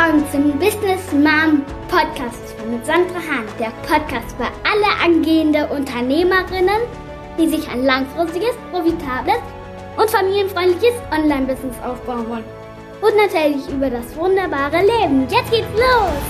willkommen zum Business Mom Podcast mit Sandra Hahn. Der Podcast für alle angehende Unternehmerinnen, die sich ein langfristiges, profitables und familienfreundliches Online-Business aufbauen wollen. Und natürlich über das wunderbare Leben. Jetzt geht's los!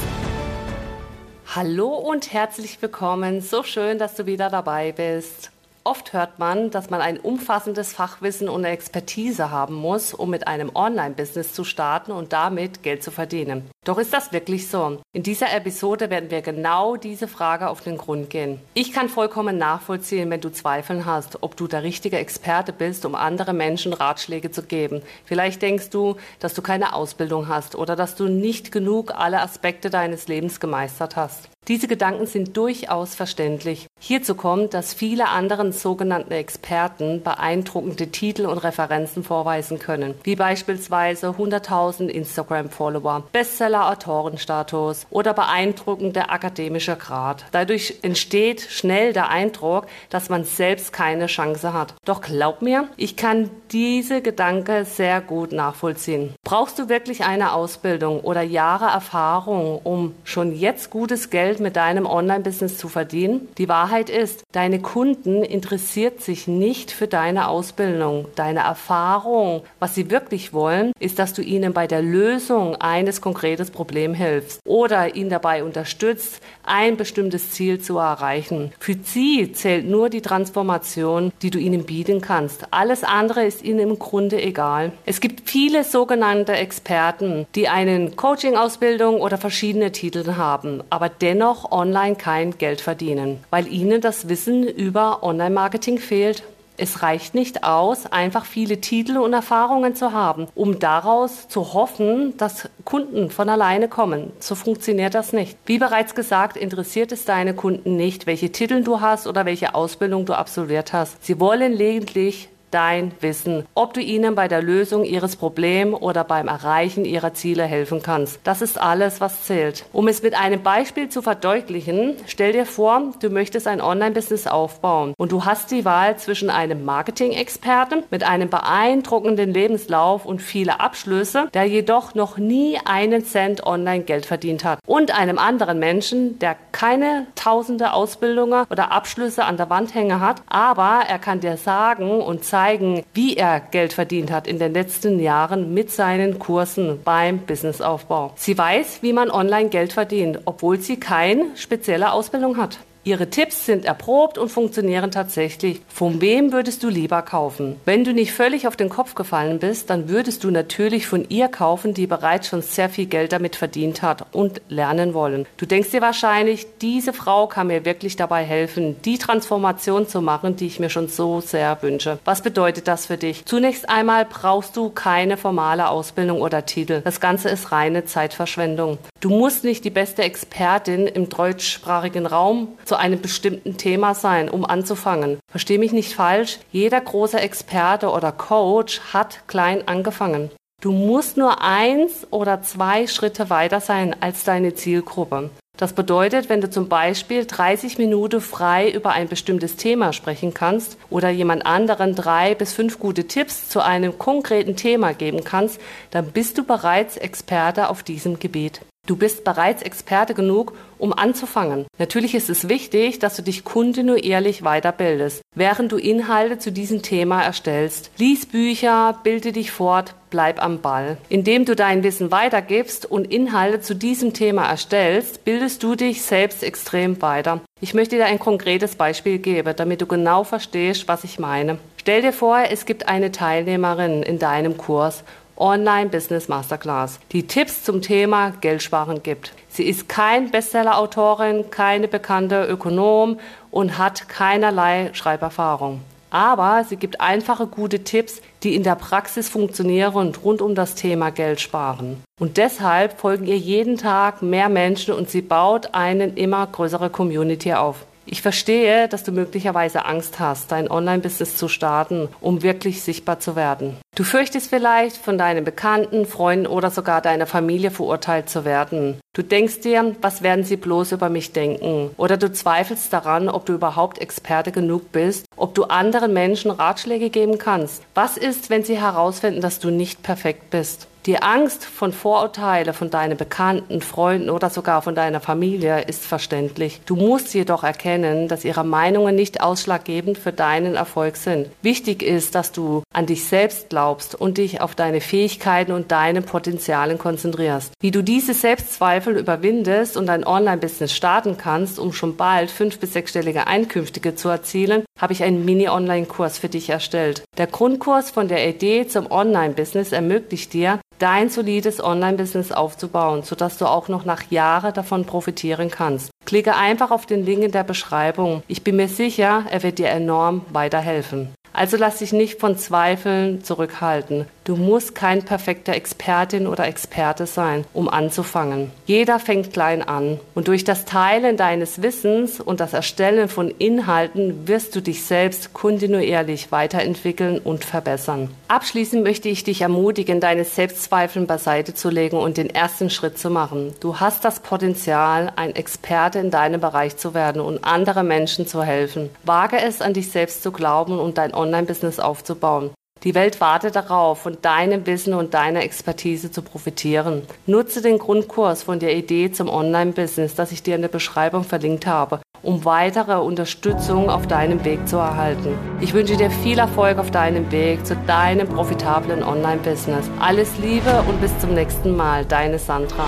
Hallo und herzlich willkommen. So schön, dass du wieder dabei bist. Oft hört man, dass man ein umfassendes Fachwissen und Expertise haben muss, um mit einem Online-Business zu starten und damit Geld zu verdienen. Doch ist das wirklich so? In dieser Episode werden wir genau diese Frage auf den Grund gehen. Ich kann vollkommen nachvollziehen, wenn du Zweifeln hast, ob du der richtige Experte bist, um anderen Menschen Ratschläge zu geben. Vielleicht denkst du, dass du keine Ausbildung hast oder dass du nicht genug alle Aspekte deines Lebens gemeistert hast. Diese Gedanken sind durchaus verständlich. Hierzu kommt, dass viele anderen sogenannten Experten beeindruckende Titel und Referenzen vorweisen können, wie beispielsweise 100.000 Instagram-Follower, Bestseller-Autorenstatus oder beeindruckender akademischer Grad. Dadurch entsteht schnell der Eindruck, dass man selbst keine Chance hat. Doch glaub mir, ich kann diese Gedanken sehr gut nachvollziehen. Brauchst du wirklich eine Ausbildung oder Jahre Erfahrung, um schon jetzt gutes Geld mit deinem Online-Business zu verdienen? Die Wahrheit ist, deine Kunden interessiert sich nicht für deine Ausbildung, deine Erfahrung. Was sie wirklich wollen, ist, dass du ihnen bei der Lösung eines konkreten Problems hilfst oder ihn dabei unterstützt, ein bestimmtes Ziel zu erreichen. Für sie zählt nur die Transformation, die du ihnen bieten kannst. Alles andere ist ihnen im Grunde egal. Es gibt viele sogenannte Experten, die eine Coaching-Ausbildung oder verschiedene Titel haben, aber dennoch online kein Geld verdienen, weil ihnen das Wissen über Online-Marketing fehlt. Es reicht nicht aus, einfach viele Titel und Erfahrungen zu haben, um daraus zu hoffen, dass Kunden von alleine kommen. So funktioniert das nicht. Wie bereits gesagt, interessiert es deine Kunden nicht, welche Titel du hast oder welche Ausbildung du absolviert hast. Sie wollen lediglich dein Wissen, ob du ihnen bei der Lösung ihres Problems oder beim Erreichen ihrer Ziele helfen kannst. Das ist alles, was zählt. Um es mit einem Beispiel zu verdeutlichen, stell dir vor, du möchtest ein Online-Business aufbauen und du hast die Wahl zwischen einem Marketing-Experten mit einem beeindruckenden Lebenslauf und viele Abschlüsse, der jedoch noch nie einen Cent online Geld verdient hat und einem anderen Menschen, der keine tausende Ausbildungen oder Abschlüsse an der Wand hängen hat, aber er kann dir sagen und zeigen, zeigen, wie er Geld verdient hat in den letzten Jahren mit seinen Kursen beim Businessaufbau. Sie weiß, wie man online Geld verdient, obwohl sie keine spezielle Ausbildung hat. Ihre Tipps sind erprobt und funktionieren tatsächlich. Von wem würdest du lieber kaufen? Wenn du nicht völlig auf den Kopf gefallen bist, dann würdest du natürlich von ihr kaufen, die bereits schon sehr viel Geld damit verdient hat und lernen wollen. Du denkst dir wahrscheinlich, diese Frau kann mir wirklich dabei helfen, die Transformation zu machen, die ich mir schon so sehr wünsche. Was bedeutet das für dich? Zunächst einmal brauchst du keine formale Ausbildung oder Titel. Das Ganze ist reine Zeitverschwendung. Du musst nicht die beste Expertin im deutschsprachigen Raum zu einem bestimmten Thema sein, um anzufangen. Versteh mich nicht falsch, jeder große Experte oder Coach hat klein angefangen. Du musst nur eins oder zwei Schritte weiter sein als deine Zielgruppe. Das bedeutet, wenn du zum Beispiel 30 Minuten frei über ein bestimmtes Thema sprechen kannst oder jemand anderen drei bis fünf gute Tipps zu einem konkreten Thema geben kannst, dann bist du bereits Experte auf diesem Gebiet. Du bist bereits Experte genug, um anzufangen. Natürlich ist es wichtig, dass du dich kontinuierlich weiterbildest, während du Inhalte zu diesem Thema erstellst. Lies Bücher, bilde dich fort, bleib am Ball. Indem du dein Wissen weitergibst und Inhalte zu diesem Thema erstellst, bildest du dich selbst extrem weiter. Ich möchte dir ein konkretes Beispiel geben, damit du genau verstehst, was ich meine. Stell dir vor, es gibt eine Teilnehmerin in deinem Kurs Online Business Masterclass, die Tipps zum Thema Geldsparen gibt. Sie ist kein Bestseller-Autorin, keine bekannte Ökonom und hat keinerlei Schreiberfahrung. Aber sie gibt einfache, gute Tipps, die in der Praxis funktionieren und rund um das Thema Geld sparen. Und deshalb folgen ihr jeden Tag mehr Menschen und sie baut eine immer größere Community auf. Ich verstehe, dass du möglicherweise Angst hast, dein Online-Business zu starten, um wirklich sichtbar zu werden. Du fürchtest vielleicht, von deinen Bekannten, Freunden oder sogar deiner Familie verurteilt zu werden. Du denkst dir, was werden sie bloß über mich denken? Oder du zweifelst daran, ob du überhaupt Experte genug bist, ob du anderen Menschen Ratschläge geben kannst. Was ist, wenn sie herausfinden, dass du nicht perfekt bist? Die Angst von Vorurteile von deinen Bekannten, Freunden oder sogar von deiner Familie ist verständlich. Du musst jedoch erkennen, dass ihre Meinungen nicht ausschlaggebend für deinen Erfolg sind. Wichtig ist, dass du an dich selbst glaubst und dich auf deine Fähigkeiten und deine Potenzialen konzentrierst. Wie du diese Selbstzweifel überwindest und dein Online-Business starten kannst, um schon bald fünf- bis sechsstellige Einkünfte zu erzielen, habe ich einen Mini-Online-Kurs für dich erstellt. Der Grundkurs von der Idee zum Online-Business ermöglicht dir, dein solides Online-Business aufzubauen, sodass du auch noch nach Jahren davon profitieren kannst. Klicke einfach auf den Link in der Beschreibung. Ich bin mir sicher, er wird dir enorm weiterhelfen. Also lass dich nicht von Zweifeln zurückhalten. Du musst kein perfekter Expertin oder Experte sein, um anzufangen. Jeder fängt klein an und durch das Teilen deines Wissens und das Erstellen von Inhalten wirst du dich selbst kontinuierlich weiterentwickeln und verbessern. Abschließend möchte ich dich ermutigen, deine Selbstzweifeln beiseite zu legen und den ersten Schritt zu machen. Du hast das Potenzial, ein Experte in deinem Bereich zu werden und andere Menschen zu helfen. Wage es, an dich selbst zu glauben und dein Online-Business aufzubauen. Die Welt wartet darauf, von deinem Wissen und deiner Expertise zu profitieren. Nutze den Grundkurs von der Idee zum Online-Business, das ich dir in der Beschreibung verlinkt habe, um weitere Unterstützung auf deinem Weg zu erhalten. Ich wünsche dir viel Erfolg auf deinem Weg zu deinem profitablen Online-Business. Alles Liebe und bis zum nächsten Mal, deine Sandra.